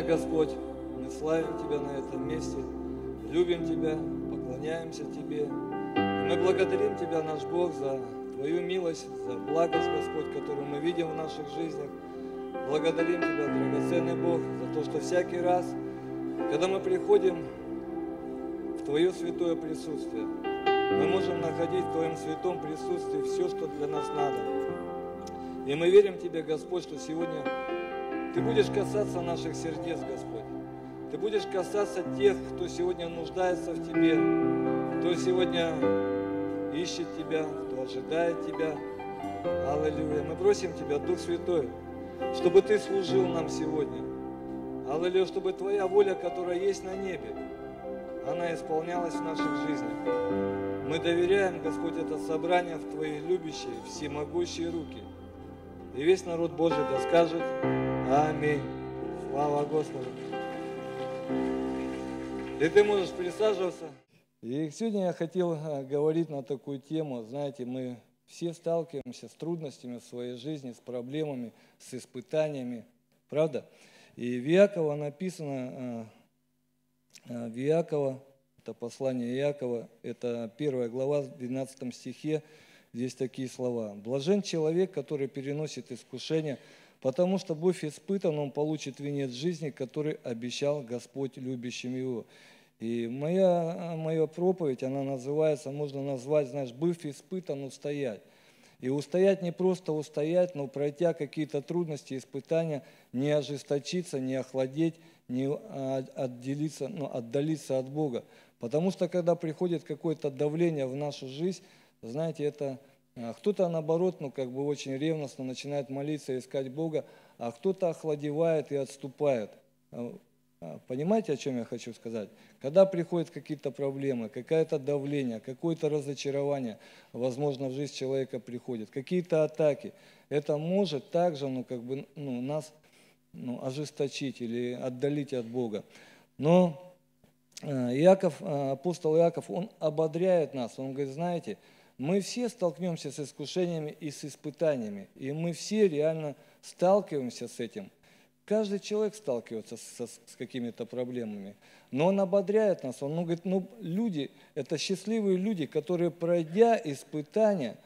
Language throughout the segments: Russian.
Сегодня, Господь, мы славим Тебя на этом месте, любим Тебя, поклоняемся Тебе. И мы благодарим Тебя, наш Бог, за Твою милость, за благость, Господь, которую мы видим в наших жизнях. Благодарим Тебя, драгоценный Бог, за то, что всякий раз, когда мы приходим в Твое святое присутствие, мы можем находить в Твоем святом присутствии все, что для нас надо. И мы верим Тебе, Господь, что сегодня Ты будешь касаться наших сердец, Господь. Ты будешь касаться тех, кто сегодня нуждается в Тебе, кто сегодня ищет Тебя, кто ожидает Тебя. Аллилуйя. Мы просим Тебя, Дух Святой, чтобы Ты служил нам сегодня. Аллилуйя, чтобы Твоя воля, которая есть на небе, она исполнялась в наших жизнях. Мы доверяем, Господь, это собрание в Твои любящие, всемогущие руки. И весь народ Божий да скажет Аминь. Слава Господу. И ты можешь присаживаться. И сегодня я хотел а, говорить на такую тему. Знаете, мы все сталкиваемся с трудностями в своей жизни, с проблемами, с испытаниями. Правда? И в Иакова написано, а, а, в Иакова, это послание Иакова, это первая глава, в 12 стихе, здесь такие слова. «Блажен человек, который переносит искушение, потому что будь испытан, он получит венец жизни, который обещал Господь любящим его». И моя, моя проповедь, она называется, можно назвать, знаешь, «Быв испытан, устоять». И устоять не просто устоять, но пройдя какие-то трудности, испытания, не ожесточиться, не охладеть, не отделиться, ну, отдалиться от Бога. Потому что когда приходит какое-то давление в нашу жизнь, знаете, это а, кто-то наоборот, ну как бы очень ревностно начинает молиться, искать Бога, а кто-то охладевает и отступает. А, а, понимаете, о чем я хочу сказать? Когда приходят какие-то проблемы, какое-то давление, какое-то разочарование, возможно, в жизнь человека приходит, какие-то атаки, это может также ну, как бы, ну, нас ну, ожесточить или отдалить от Бога. Но э, Иаков, апостол Иаков, он ободряет нас, он говорит, знаете, мы все столкнемся с искушениями и с испытаниями, и мы все реально сталкиваемся с этим – Каждый человек сталкивается с, с какими-то проблемами. Но он ободряет нас. Он говорит, ну, люди, это счастливые люди, которые, пройдя испытания,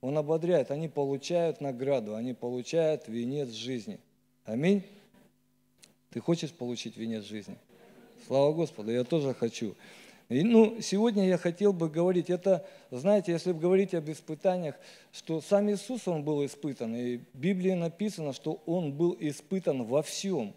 он ободряет, они получают награду, они получают венец жизни. Аминь. Ты хочешь получить венец жизни? Слава Господу, я тоже хочу. И, ну, сегодня я хотел бы говорить, это, знаете, если говорить об испытаниях, что сам Иисус, Он был испытан, и в Библии написано, что Он был испытан во всем.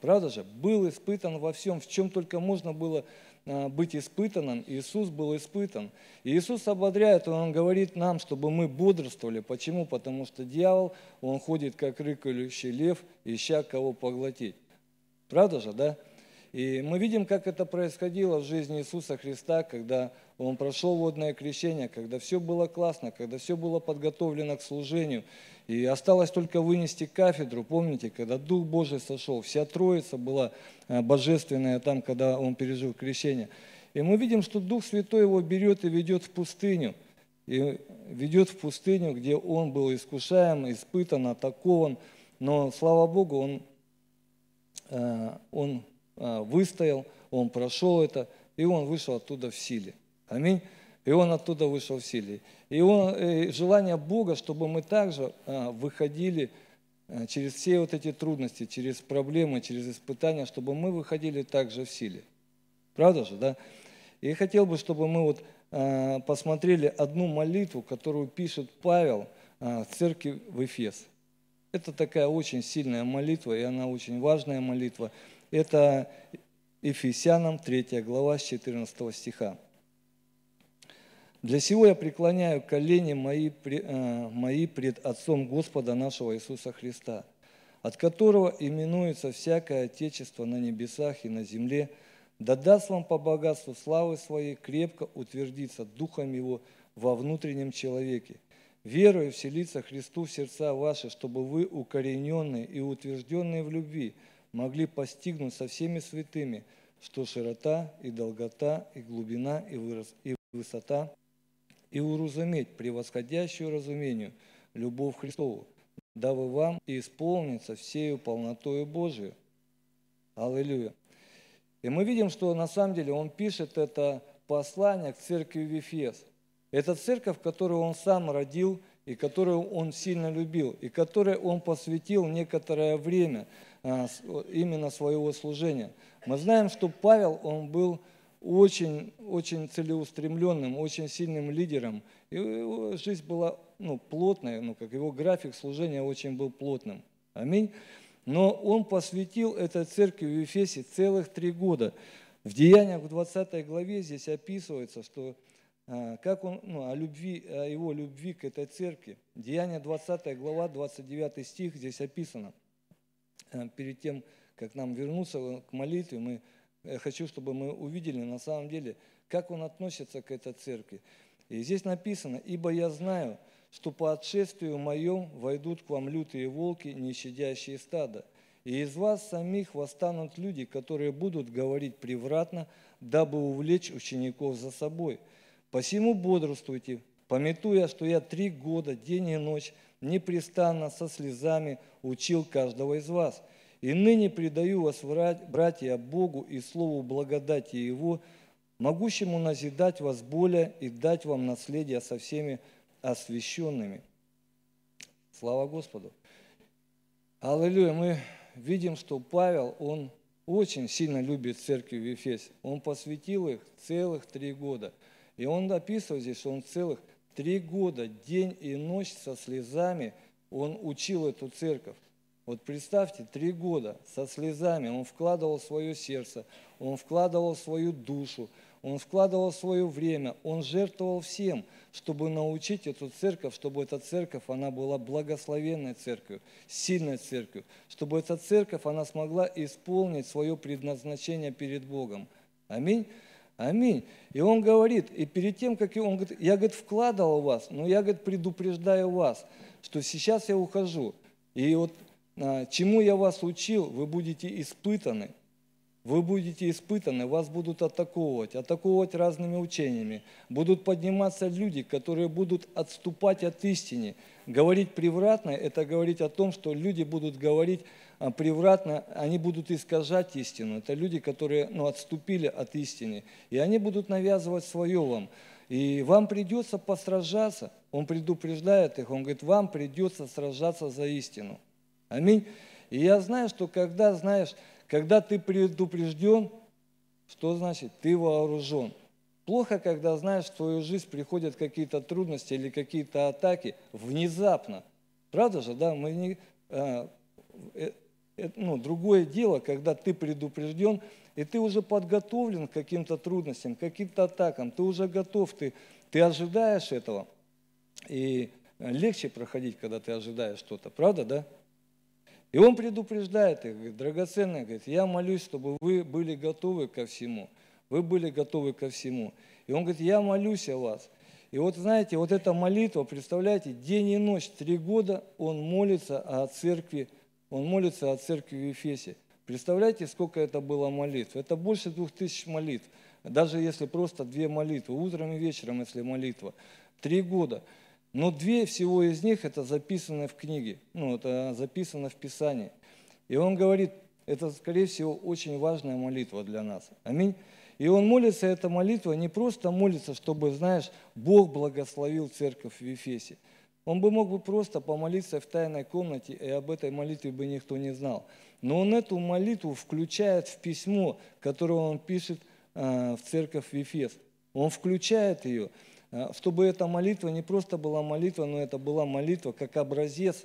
Правда же? Был испытан во всем, в чем только можно было а, быть испытанным, Иисус был испытан. И Иисус ободряет, Он говорит нам, чтобы мы бодрствовали. Почему? Потому что дьявол, он ходит как рыкающий лев, ища кого поглотить. Правда же, да? И мы видим, как это происходило в жизни Иисуса Христа, когда Он прошел водное крещение, когда все было классно, когда все было подготовлено к служению. И осталось только вынести кафедру, помните, когда Дух Божий сошел, вся Троица была э, божественная там, когда Он пережил крещение. И мы видим, что Дух Святой его берет и ведет в пустыню. И ведет в пустыню, где он был искушаем, испытан, атакован. Но, слава Богу, он, э, он выстоял, он прошел это, и он вышел оттуда в силе. Аминь. И он оттуда вышел в силе. И, он, и э, желание Бога, чтобы мы также а, выходили через все вот эти трудности, через проблемы, через испытания, чтобы мы выходили также в силе. Правда же, да? И хотел бы, чтобы мы вот посмотрели одну молитву, которую пишет Павел в церкви в Эфес. Это такая очень сильная молитва, и она очень важная молитва. Это Ефесянам 3 глава с 14 стиха. «Для сего я преклоняю колени мои, э, мои пред Отцом Господа нашего Иисуса Христа, от которого именуется всякое Отечество на небесах и на земле, да даст вам по богатству славы своей крепко утвердиться Духом Его во внутреннем человеке, верою вселиться Христу в сердца ваши, чтобы вы, укорененные и утвержденные в любви, могли постигнуть со всеми святыми, что широта и долгота, и глубина, и, вырос, и высота, и уразуметь превосходящую разумению любовь Христову, дабы вам и исполниться всею полнотою Божию. Аллилуйя. И мы видим, что на самом деле он пишет это послание к церкви в Ефес. Это церковь, которую он сам родил и которую он сильно любил, и которой он посвятил некоторое время именно своего служения. Мы знаем, что Павел, он был очень, очень целеустремленным, очень сильным лидером. И его жизнь была ну, плотной, ну, как его график служения очень был плотным. Аминь. Но он посвятил этой церкви в Ефесе целых три года. В Деяниях в 20 главе здесь описывается, что а, как он, ну, о, любви, о его любви к этой церкви. Деяние 20 глава, 29 стих здесь описано. А, перед тем, как нам вернуться к молитве, мы, я хочу, чтобы мы увидели на самом деле, как он относится к этой церкви. И здесь написано, «Ибо я знаю, что по отшествию моем войдут к вам лютые волки, не щадящие стада. И из вас самих восстанут люди, которые будут говорить превратно, дабы увлечь учеников за собой. Посему бодрствуйте, пометуя, что я три года, день и ночь, непрестанно со слезами учил каждого из вас. И ныне предаю вас, братья, Богу и Слову благодати Его, могущему назидать вас более и дать вам наследие со всеми освященными. Слава Господу! Аллилуйя! Мы видим, что Павел, он очень сильно любит церкви в Ефесе. Он посвятил их целых три года. И он описывает здесь, что он целых три года, день и ночь со слезами, он учил эту церковь. Вот представьте, три года со слезами он вкладывал свое сердце, он вкладывал свою душу, он вкладывал свое время, он жертвовал всем, чтобы научить эту церковь, чтобы эта церковь, она была благословенной церковью, сильной церковью, чтобы эта церковь, она смогла исполнить свое предназначение перед Богом. Аминь. Аминь. И он говорит, и перед тем, как он говорит, я, говорит, вкладывал вас, но я, говорит, предупреждаю вас, что сейчас я ухожу. И вот а, чему я вас учил, вы будете испытаны. Вы будете испытаны, вас будут атаковывать, атаковывать разными учениями. Будут подниматься люди, которые будут отступать от истины. Говорить превратно – это говорить о том, что люди будут говорить а, превратно, они будут искажать истину. Это люди, которые ну, отступили от истины. И они будут навязывать свое вам. И вам придется посражаться. Он предупреждает их, он говорит, вам придется сражаться за истину. Аминь. И я знаю, что когда, знаешь, когда ты предупрежден, что значит? Ты вооружен. Плохо, когда знаешь, в твою жизнь приходят какие-то трудности или какие-то атаки внезапно. Правда же, да? Мы не, а, э, э, ну, другое дело, когда ты предупрежден, и ты уже подготовлен к каким-то трудностям, к каким-то атакам, ты уже готов, ты, ты ожидаешь этого. И легче проходить, когда ты ожидаешь что-то, правда, да? И он предупреждает их, говорит, драгоценные, говорит, я молюсь, чтобы вы были готовы ко всему. Вы были готовы ко всему. И он говорит, я молюсь о вас. И вот знаете, вот эта молитва, представляете, день и ночь, три года он молится о церкви, он молится о церкви в Ефесе. Представляете, сколько это было молитв? Это больше двух тысяч молитв. Даже если просто две молитвы, утром и вечером, если молитва. Три года. Но две всего из них это записано в книге, ну, это записано в Писании. И он говорит, это, скорее всего, очень важная молитва для нас. Аминь. И он молится, эта молитва не просто молится, чтобы, знаешь, Бог благословил церковь в Ефесе. Он бы мог бы просто помолиться в тайной комнате, и об этой молитве бы никто не знал. Но он эту молитву включает в письмо, которое он пишет э, в церковь в Ефес. Он включает ее. Э, чтобы эта молитва не просто была молитва, но это была молитва как образец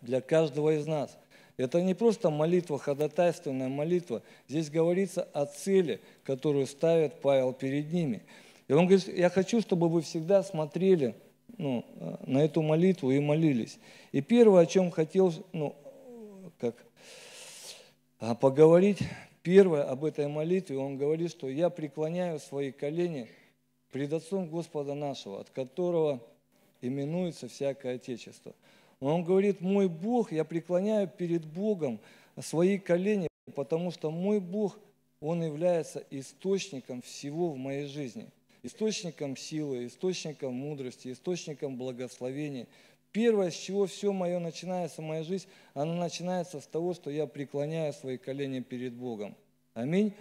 для каждого из нас. Это не просто молитва, ходатайственная молитва. Здесь говорится о цели, которую ставит Павел перед ними. И он говорит, я хочу, чтобы вы всегда смотрели ну, э, на эту молитву и молились. И первое, о чем хотел ну, как, а, поговорить, первое об этой молитве, он говорит, что я преклоняю свои колени – пред Отцом Господа нашего, от которого именуется всякое Отечество. Он говорит, мой Бог, я преклоняю перед Богом свои колени, потому что мой Бог, Он является источником всего в моей жизни. Источником силы, источником мудрости, источником благословения. Первое, с чего все мое начинается, моя жизнь, она начинается с того, что я преклоняю свои колени перед Богом. Аминь.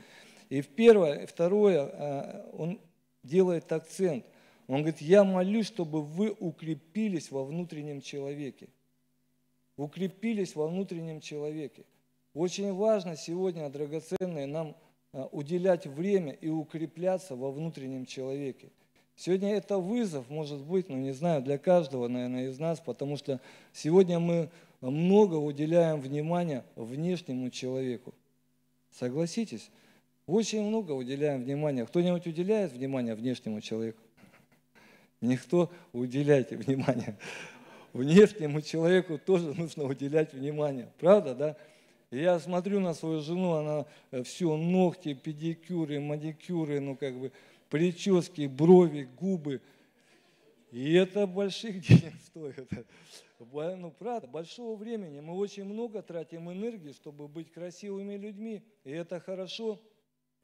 И первое, второе, а, он делает акцент. Он говорит, я молюсь, чтобы вы укрепились во внутреннем человеке. Укрепились во внутреннем человеке. Очень важно сегодня, драгоценные, нам а, уделять время и укрепляться во внутреннем человеке. Сегодня это вызов, может быть, ну не знаю, для каждого, наверное, из нас, потому что сегодня мы много уделяем внимания внешнему человеку. Согласитесь? Очень много уделяем внимания. Кто-нибудь уделяет внимание внешнему человеку? Никто уделяйте внимание. Внешнему человеку тоже нужно уделять внимание. Правда, да? я смотрю на свою жену, она э, все, ногти, педикюры, маникюры, ну как бы прически, брови, губы. И это больших денег стоит. Ну, правда, большого времени. Мы очень много тратим энергии, чтобы быть красивыми людьми. И это хорошо.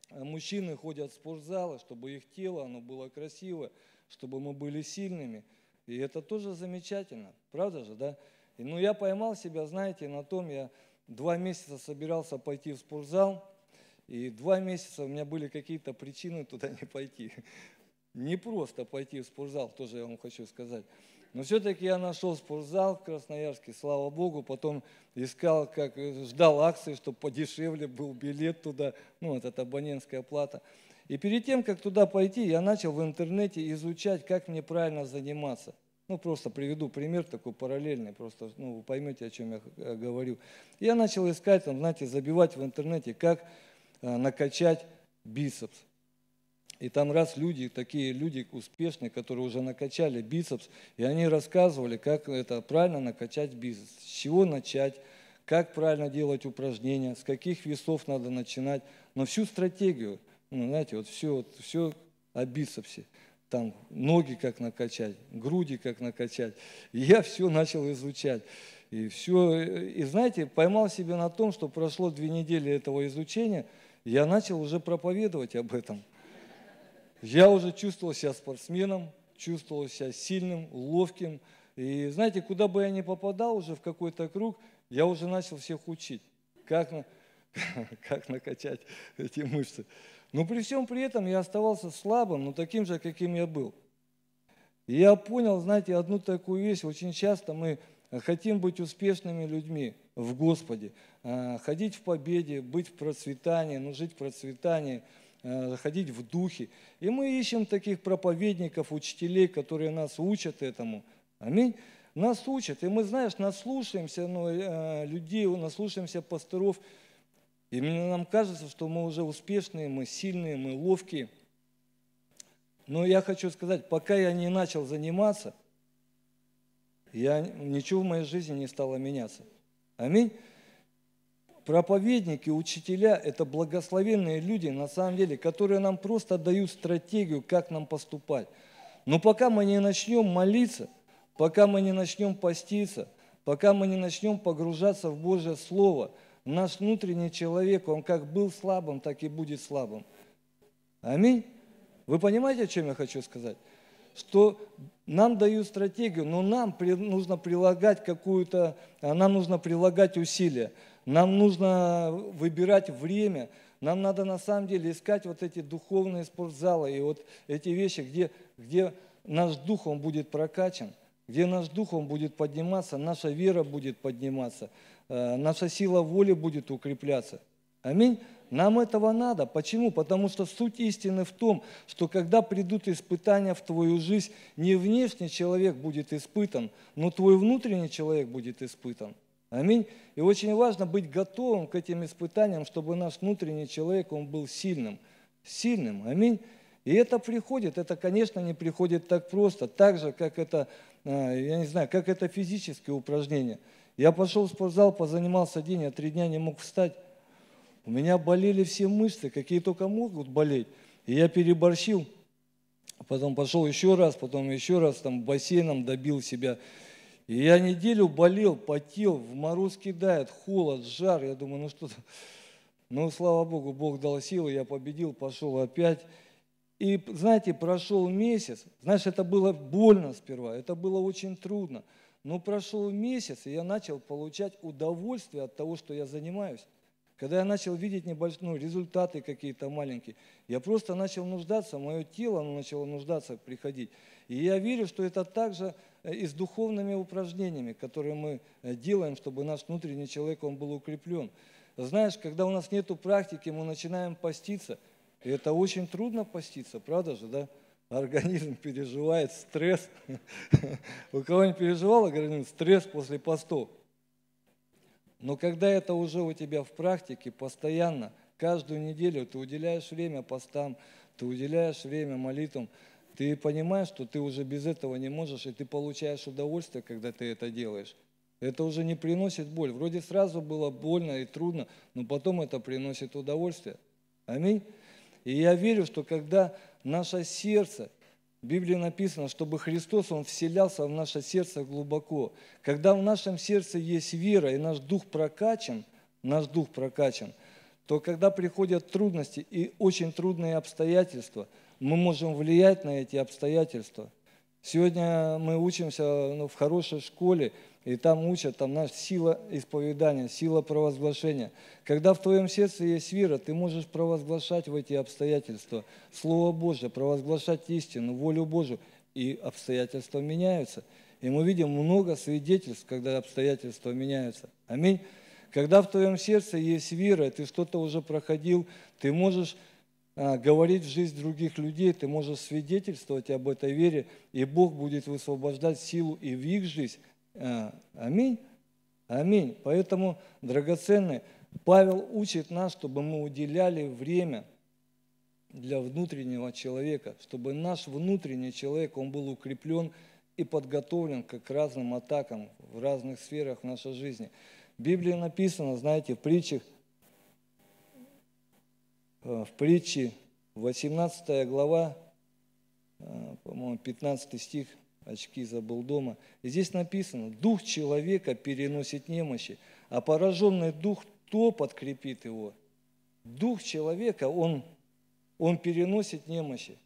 А мужчины ходят в спортзалы, чтобы их тело оно было красиво, чтобы мы были сильными. И это тоже замечательно. Правда же, да? И, ну, я поймал себя, знаете, на том, я два месяца собирался пойти в спортзал, и два месяца у меня были какие-то причины туда не пойти. Не просто пойти в спортзал, тоже я вам хочу сказать. Но все-таки я нашел спортзал в Красноярске, слава Богу. Потом искал, как ждал акции, чтобы подешевле был билет туда. Ну, вот это абонентская плата. И перед тем, как туда пойти, я начал в интернете изучать, как мне правильно заниматься. Ну, просто приведу пример такой параллельный, просто ну, вы поймете, о чем я э, говорю. Я начал искать, там, знаете, забивать в интернете, как э, накачать бицепс. И там раз люди, такие люди успешные, которые уже накачали бицепс, и они рассказывали, как это правильно накачать бицепс, с чего начать, как правильно делать упражнения, с каких весов надо начинать, но всю стратегию, ну, знаете, вот все, вот, все о бицепсе, там ноги как накачать, груди как накачать. И я все начал изучать. И все, и знаете, поймал себя на том, что прошло две недели этого изучения, я начал уже проповедовать об этом – я уже чувствовал себя спортсменом, чувствовал себя сильным, ловким. И знаете, куда бы я ни попадал уже в какой-то круг, я уже начал всех учить, как, как накачать эти мышцы. Но при всем при этом я оставался слабым, но таким же, каким я был. И я понял, знаете, одну такую вещь. Очень часто мы хотим быть успешными людьми в Господе, а, ходить в победе, быть в процветании, ну, жить в процветании – ходить в духе. И мы ищем таких проповедников, учителей, которые нас учат этому. Аминь. Нас учат. И мы, знаешь, наслушаемся ну, э, людей, наслушаемся пасторов. И нам кажется, что мы уже успешные, мы сильные, мы ловкие. Но я хочу сказать, пока я не начал заниматься, я, ничего в моей жизни не стало меняться. Аминь проповедники, учителя – это благословенные люди, на самом деле, которые нам просто дают стратегию, как нам поступать. Но пока мы не начнем молиться, пока мы не начнем поститься, пока мы не начнем погружаться в Божье Слово, наш внутренний человек, он как был слабым, так и будет слабым. Аминь. Вы понимаете, о чем я хочу сказать? Что нам дают стратегию, но нам нужно прилагать какую-то, нам нужно прилагать усилия. Нам нужно выбирать время, нам надо на самом деле искать вот эти духовные спортзалы и вот эти вещи, где, где наш дух он будет прокачан, где наш дух он будет подниматься, наша вера будет подниматься, э, наша сила воли будет укрепляться. Аминь. Нам этого надо. Почему? Потому что суть истины в том, что когда придут испытания в твою жизнь, не внешний человек будет испытан, но твой внутренний человек будет испытан. Аминь. И очень важно быть готовым к этим испытаниям, чтобы наш внутренний человек, он был сильным. Сильным. Аминь. И это приходит, это, конечно, не приходит так просто, так же, как это, а, я не знаю, как это физические упражнения. Я пошел в спортзал, позанимался день, я три дня не мог встать. У меня болели все мышцы, какие только могут болеть. И я переборщил. Потом пошел еще раз, потом еще раз, там бассейном добил себя. И я неделю болел, потел, в мороз кидает, холод, жар. Я думаю, ну что-то... Ну, слава Богу, Бог дал силы, я победил, пошел опять. И, знаете, прошел месяц. Знаешь, это было больно сперва, это было очень трудно. Но прошел месяц, и я начал получать удовольствие от того, что я занимаюсь. Когда я начал видеть небольшие ну, результаты какие-то маленькие, я просто начал нуждаться, мое тело начало нуждаться, приходить. И я верю, что это также и с духовными упражнениями, которые мы э, делаем, чтобы наш внутренний человек он был укреплен. Знаешь, когда у нас нет практики, мы начинаем поститься, и это очень трудно поститься, правда же, да? Организм переживает стресс. У кого не переживал организм стресс после постов? Но когда это уже у тебя в практике, постоянно, каждую неделю ты уделяешь время постам, ты уделяешь время молитвам, ты понимаешь, что ты уже без этого не можешь, и ты получаешь удовольствие, когда ты это делаешь. Это уже не приносит боль. Вроде сразу было больно и трудно, но потом это приносит удовольствие. Аминь. И я верю, что когда наше сердце в Библии написано, чтобы Христос, Он вселялся в наше сердце глубоко. Когда в нашем сердце есть вера, и наш дух прокачан, наш дух прокачан, то когда приходят трудности и очень трудные обстоятельства, мы можем влиять на эти обстоятельства. Сегодня мы учимся ну, в хорошей школе, и там учат, там наша сила исповедания, сила провозглашения. Когда в твоем сердце есть вера, ты можешь провозглашать в эти обстоятельства Слово Божье, провозглашать истину, волю Божью, и обстоятельства меняются. И мы видим много свидетельств, когда обстоятельства меняются. Аминь. Когда в твоем сердце есть вера, ты что-то уже проходил, ты можешь говорить в жизнь других людей, ты можешь свидетельствовать об этой вере, и Бог будет высвобождать силу и в их жизнь, а, аминь. Аминь. Поэтому, драгоценные, Павел учит нас, чтобы мы уделяли время для внутреннего человека, чтобы наш внутренний человек, он был укреплен и подготовлен к разным атакам в разных сферах нашей жизни. В Библии написано, знаете, в притчах, в притче 18 глава, э, по-моему, 15 стих, очки забыл дома. И здесь написано, дух человека переносит немощи, а пораженный дух то подкрепит его. Дух человека, он, он переносит немощи.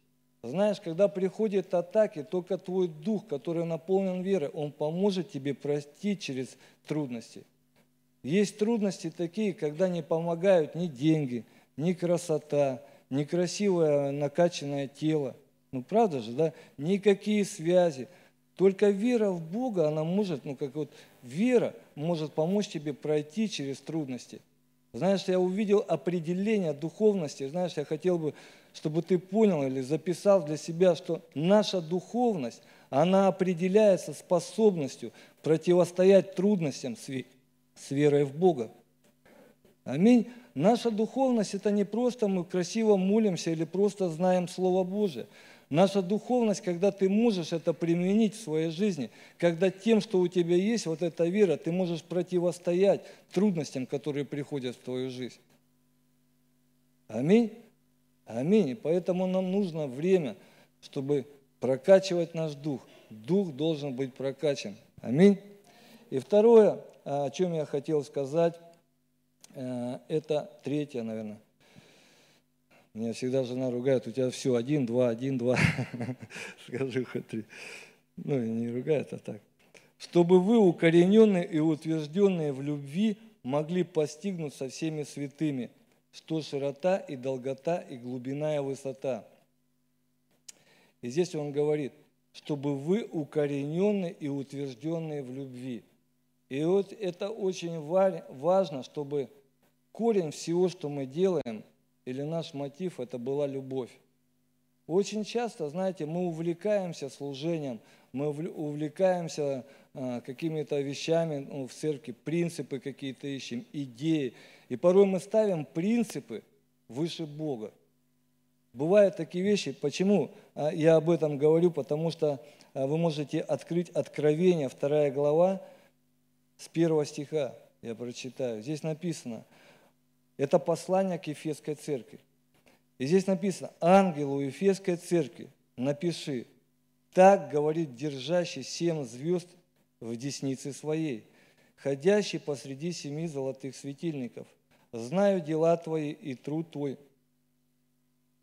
Знаешь, когда приходят атаки, только твой дух, который наполнен верой, он поможет тебе простить через трудности. Есть трудности такие, когда не помогают ни деньги, ни красота, ни красивое накачанное тело – ну, правда же, да? Никакие связи. Только вера в Бога, она может, ну, как вот вера может помочь тебе пройти через трудности. Знаешь, я увидел определение духовности. Знаешь, я хотел бы, чтобы ты понял или записал для себя, что наша духовность, она определяется способностью противостоять трудностям с верой в Бога. Аминь. Наша духовность – это не просто мы красиво молимся или просто знаем Слово Божие – Наша духовность, когда ты можешь это применить в своей жизни, когда тем, что у тебя есть, вот эта вера, ты можешь противостоять трудностям, которые приходят в твою жизнь. Аминь. Аминь. И поэтому нам нужно время, чтобы прокачивать наш дух. Дух должен быть прокачан. Аминь. И второе, о чем я хотел сказать, это третье, наверное – меня всегда жена ругает, у тебя все, один, два, один, два. Скажи хоть три. Ну, не ругает, а так. Чтобы вы, укорененные и утвержденные в любви, могли постигнуть со всеми святыми, что широта и долгота и глубина и высота. И здесь он говорит, чтобы вы укорененные и утвержденные в любви. И вот это очень важно, чтобы корень всего, что мы делаем, или наш мотив – это была любовь. Очень часто, знаете, мы увлекаемся служением, мы увлекаемся а, какими-то вещами ну, в церкви, принципы какие-то ищем, идеи. И порой мы ставим принципы выше Бога. Бывают такие вещи. Почему а, я об этом говорю? Потому что а, вы можете открыть Откровение, вторая глава, с первого стиха я прочитаю. Здесь написано – это послание к Ефесской церкви. И здесь написано, ангелу Ефесской церкви напиши, так говорит держащий семь звезд в деснице своей, ходящий посреди семи золотых светильников. Знаю дела твои и труд твой,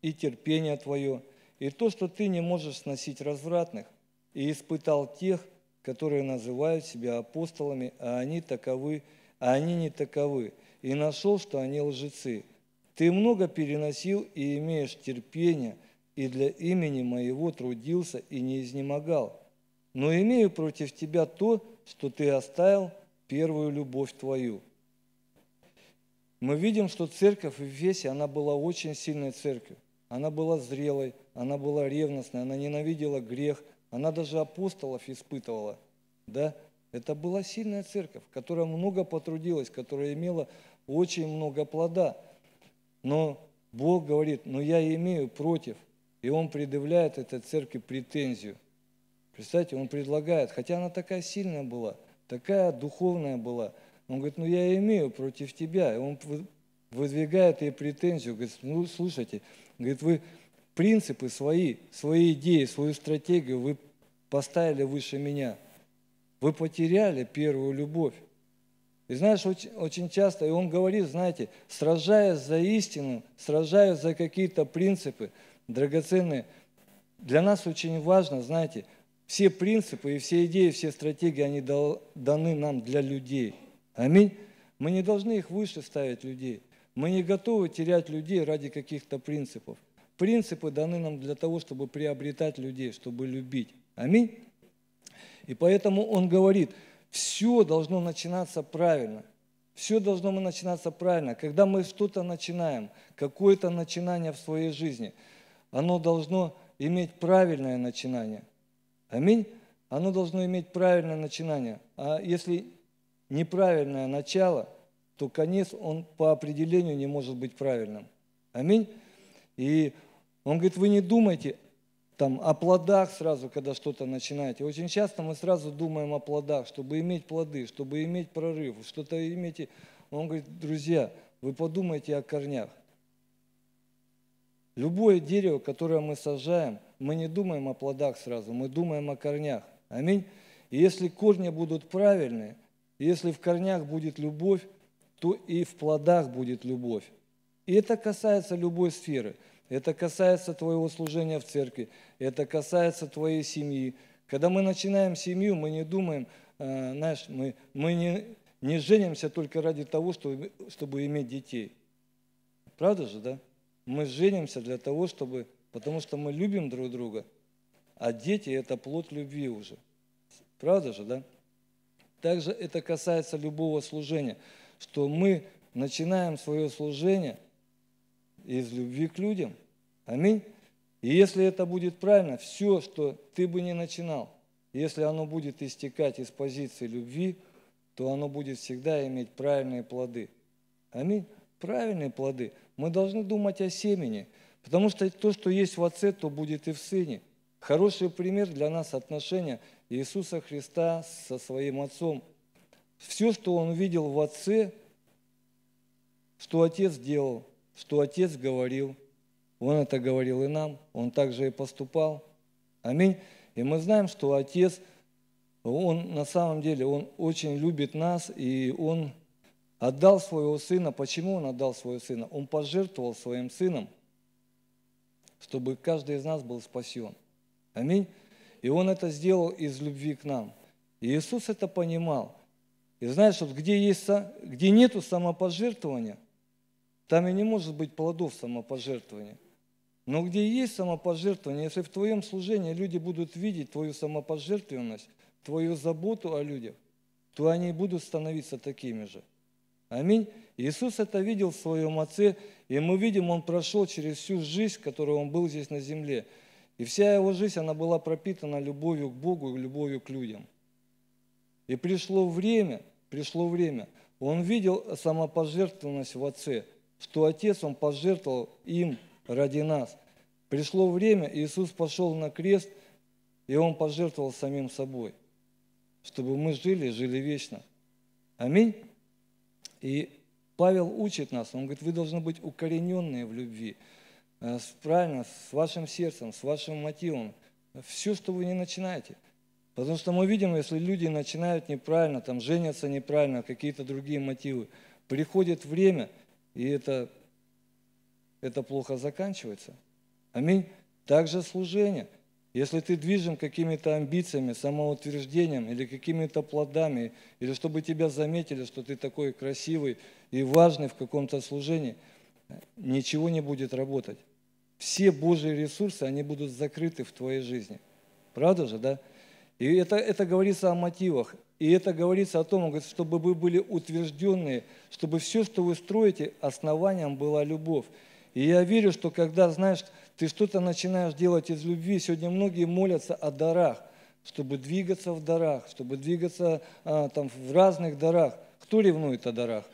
и терпение твое, и то, что ты не можешь сносить развратных, и испытал тех, которые называют себя апостолами, а они таковы, а они не таковы, и нашел, что они лжецы. Ты много переносил и имеешь терпение, и для имени моего трудился и не изнемогал. Но имею против тебя то, что ты оставил первую любовь твою. Мы видим, что церковь в Ефесе, она была очень сильной церковью. Она была зрелой, она была ревностной, она ненавидела грех, она даже апостолов испытывала. Да? Это была сильная церковь, которая много потрудилась, которая имела очень много плода. Но Бог говорит, но я имею против. И Он предъявляет этой церкви претензию. Представьте, Он предлагает, хотя она такая сильная была, такая духовная была. Он говорит, ну я имею против тебя. И Он выдвигает ей претензию, говорит, ну слушайте, говорит, вы принципы свои, свои идеи, свою стратегию вы поставили выше меня. Вы потеряли первую любовь. И знаешь, очень, очень часто, и он говорит, знаете, сражаясь за истину, сражаясь за какие-то принципы драгоценные, для нас очень важно, знаете, все принципы и все идеи, все стратегии, они даны нам для людей. Аминь. Мы не должны их выше ставить людей. Мы не готовы терять людей ради каких-то принципов. Принципы даны нам для того, чтобы приобретать людей, чтобы любить. Аминь. И поэтому он говорит, все должно начинаться правильно. Все должно начинаться правильно. Когда мы что-то начинаем, какое-то начинание в своей жизни, оно должно иметь правильное начинание. Аминь. Оно должно иметь правильное начинание. А если неправильное начало, то конец, он по определению не может быть правильным. Аминь. И он говорит, вы не думайте там, о плодах сразу, когда что-то начинаете. Очень часто мы сразу думаем о плодах, чтобы иметь плоды, чтобы иметь прорыв, что-то иметь. Он говорит, друзья, вы подумайте о корнях. Любое дерево, которое мы сажаем, мы не думаем о плодах сразу, мы думаем о корнях. Аминь. И если корни будут правильные, если в корнях будет любовь, то и в плодах будет любовь. И это касается любой сферы – это касается твоего служения в церкви, это касается твоей семьи. Когда мы начинаем семью, мы не думаем, э, знаешь, мы, мы не, не женимся только ради того, чтобы, чтобы иметь детей. Правда же, да? Мы женимся для того, чтобы, потому что мы любим друг друга, а дети – это плод любви уже. Правда же, да? Также это касается любого служения, что мы начинаем свое служение – из любви к людям. Аминь. И если это будет правильно, все, что ты бы не начинал, если оно будет истекать из позиции любви, то оно будет всегда иметь правильные плоды. Аминь. Правильные плоды. Мы должны думать о семени, потому что то, что есть в Отце, то будет и в Сыне. Хороший пример для нас отношения Иисуса Христа со своим Отцом. Все, что Он видел в Отце, что Отец делал, что Отец говорил. Он это говорил и нам, Он также и поступал. Аминь. И мы знаем, что Отец, Он на самом деле, Он очень любит нас, и Он отдал своего Сына. Почему Он отдал своего Сына? Он пожертвовал своим Сыном, чтобы каждый из нас был спасен. Аминь. И Он это сделал из любви к нам. И Иисус это понимал. И знаешь, вот где, есть, где нету самопожертвования – там и не может быть плодов самопожертвования. Но где есть самопожертвование, если в твоем служении люди будут видеть твою самопожертвованность, твою заботу о людях, то они будут становиться такими же. Аминь. Иисус это видел в своем Отце, и мы видим, Он прошел через всю жизнь, которую Он был здесь на земле. И вся Его жизнь, она была пропитана любовью к Богу и любовью к людям. И пришло время, пришло время, Он видел самопожертвованность в Отце – что Отец Он пожертвовал им ради нас. Пришло время, Иисус пошел на крест, и Он пожертвовал самим собой, чтобы мы жили, жили вечно. Аминь. И Павел учит нас, он говорит, вы должны быть укорененные в любви, э, правильно, с вашим сердцем, с вашим мотивом. Все, что вы не начинаете. Потому что мы видим, если люди начинают неправильно, там, женятся неправильно, какие-то другие мотивы, приходит время – и это, это плохо заканчивается. Аминь. Также служение. Если ты движим какими-то амбициями, самоутверждением или какими-то плодами, или чтобы тебя заметили, что ты такой красивый и важный в каком-то служении, ничего не будет работать. Все Божьи ресурсы, они будут закрыты в твоей жизни. Правда же, да? И это, это говорится о мотивах. И это говорится о том, чтобы вы были утвержденные, чтобы все, что вы строите, основанием была любовь. И я верю, что когда, знаешь, ты что-то начинаешь делать из любви, сегодня многие молятся о дарах, чтобы двигаться в дарах, чтобы двигаться а, там, в разных дарах. Кто ревнует о дарах?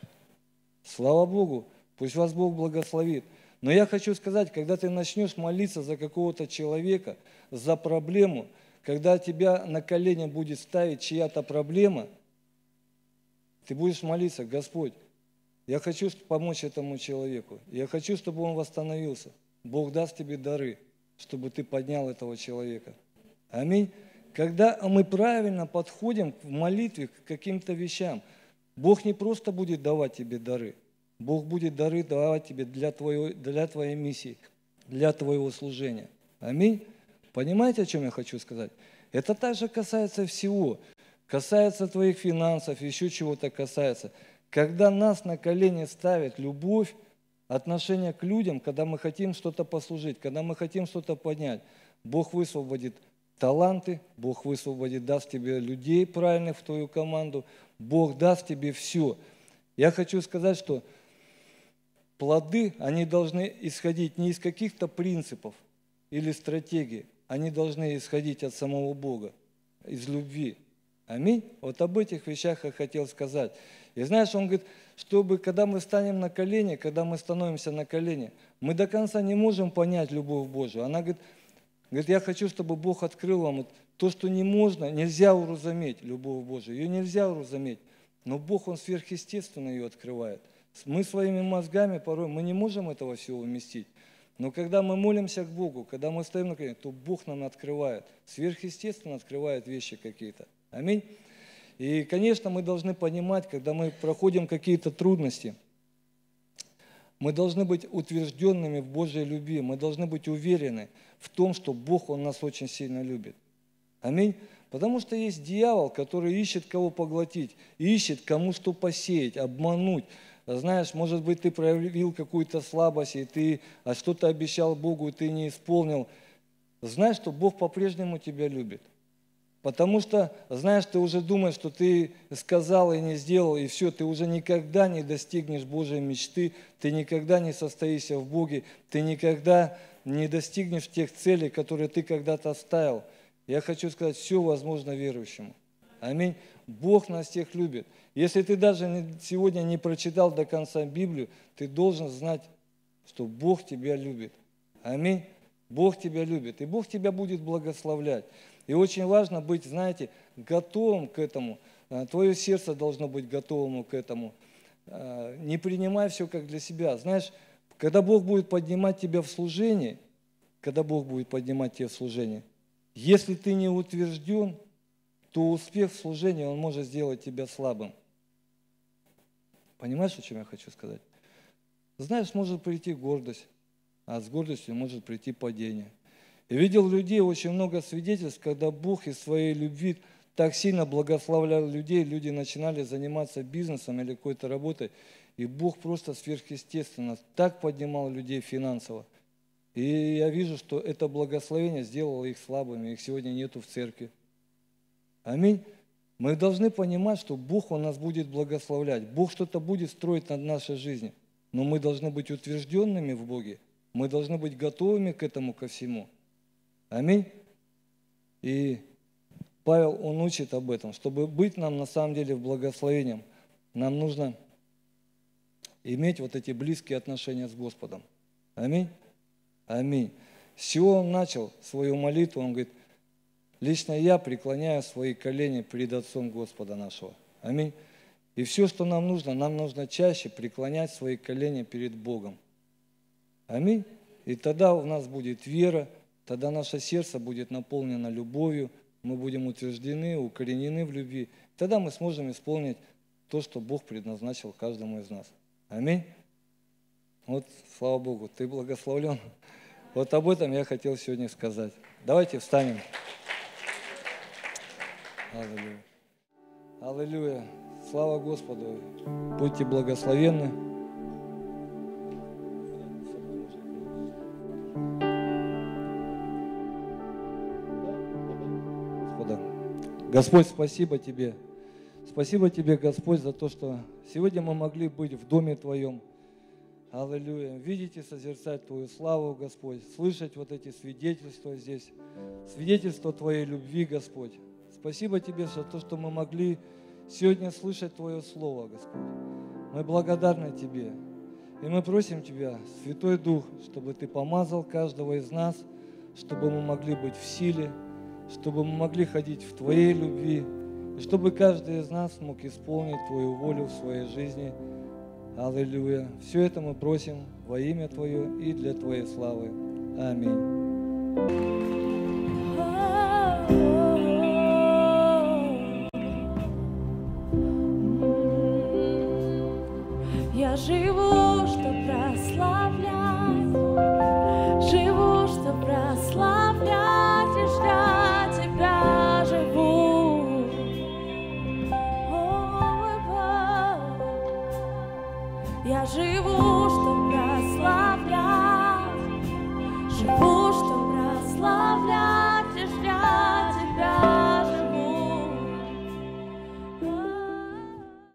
Слава Богу, пусть вас Бог благословит. Но я хочу сказать, когда ты начнешь молиться за какого-то человека, за проблему – когда тебя на колени будет ставить чья-то проблема, ты будешь молиться, Господь, я хочу помочь этому человеку, я хочу, чтобы он восстановился. Бог даст тебе дары, чтобы ты поднял этого человека. Аминь. Когда мы правильно подходим в молитве к каким-то вещам, Бог не просто будет давать тебе дары, Бог будет дары давать тебе для, твоего, для твоей миссии, для твоего служения. Аминь. Понимаете, о чем я хочу сказать? Это также касается всего. Касается твоих финансов, еще чего-то касается. Когда нас на колени ставит любовь, отношение к людям, когда мы хотим что-то послужить, когда мы хотим что-то поднять, Бог высвободит таланты, Бог высвободит, даст тебе людей правильных в твою команду, Бог даст тебе все. Я хочу сказать, что плоды, они должны исходить не из каких-то принципов или стратегий, они должны исходить от самого Бога, из любви. Аминь. Вот об этих вещах я хотел сказать. И знаешь, он говорит, чтобы когда мы станем на колени, когда мы становимся на колени, мы до конца не можем понять любовь Божию. Она говорит, говорит я хочу, чтобы Бог открыл вам вот то, что не можно, нельзя уразуметь любовь Божию. Ее нельзя уразуметь. Но Бог, Он сверхъестественно ее открывает. Мы своими мозгами порой, мы не можем этого всего вместить. Но когда мы молимся к Богу, когда мы стоим на коленях, то Бог нам открывает, сверхъестественно открывает вещи какие-то. Аминь. И, конечно, мы должны понимать, когда мы проходим какие-то трудности, мы должны быть утвержденными в Божьей любви, мы должны быть уверены в том, что Бог, Он нас очень сильно любит. Аминь. Потому что есть дьявол, который ищет кого поглотить, ищет кому что посеять, обмануть, знаешь, может быть, ты проявил какую-то слабость, и ты а что-то обещал Богу, и ты не исполнил. Знаешь, что Бог по-прежнему тебя любит. Потому что, знаешь, ты уже думаешь, что ты сказал и не сделал, и все, ты уже никогда не достигнешь Божьей мечты, ты никогда не состоишься в Боге, ты никогда не достигнешь тех целей, которые ты когда-то оставил. Я хочу сказать, все возможно верующему. Аминь. Бог нас всех любит. Если ты даже сегодня не прочитал до конца Библию, ты должен знать, что Бог тебя любит. Аминь. Бог тебя любит, и Бог тебя будет благословлять. И очень важно быть, знаете, готовым к этому. А, твое сердце должно быть готовым к этому. А, не принимай все как для себя. Знаешь, когда Бог будет поднимать тебя в служение, когда Бог будет поднимать тебя в служение, если ты не утвержден, то успех в служении, он может сделать тебя слабым. Понимаешь, о чем я хочу сказать? Знаешь, может прийти гордость, а с гордостью может прийти падение. Я видел людей очень много свидетельств, когда Бог из своей любви так сильно благословлял людей, люди начинали заниматься бизнесом или какой-то работой, и Бог просто сверхъестественно так поднимал людей финансово. И я вижу, что это благословение сделало их слабыми, их сегодня нету в церкви. Аминь. Мы должны понимать, что Бог Он нас будет благословлять. Бог что-то будет строить над нашей жизнью. Но мы должны быть утвержденными в Боге. Мы должны быть готовыми к этому, ко всему. Аминь. И Павел, он учит об этом. Чтобы быть нам на самом деле в благословением, нам нужно иметь вот эти близкие отношения с Господом. Аминь. Аминь. С чего он начал свою молитву? Он говорит – Лично я преклоняю свои колени перед Отцом Господа нашего. Аминь. И все, что нам нужно, нам нужно чаще преклонять свои колени перед Богом. Аминь. И тогда у нас будет вера, тогда наше сердце будет наполнено любовью, мы будем утверждены, укоренены в любви. Тогда мы сможем исполнить то, что Бог предназначил каждому из нас. Аминь. Вот, слава Богу, ты благословлен. Вот об этом я хотел сегодня сказать. Давайте встанем. Аллилуйя. Аллилуйя. Слава Господу. Будьте благословенны. Господа. Господь, спасибо Тебе. Спасибо Тебе, Господь, за то, что сегодня мы могли быть в Доме Твоем. Аллилуйя. Видеть и созерцать Твою славу, Господь. Слышать вот эти свидетельства здесь. Свидетельство Твоей любви, Господь. Спасибо Тебе за то, что мы могли сегодня слышать Твое Слово, Господь. Мы благодарны Тебе. И мы просим Тебя, Святой Дух, чтобы Ты помазал каждого из нас, чтобы мы могли быть в силе, чтобы мы могли ходить в Твоей любви, и чтобы каждый из нас мог исполнить Твою волю в своей жизни. Аллилуйя. Все это мы просим во имя Твое и для Твоей славы. Аминь.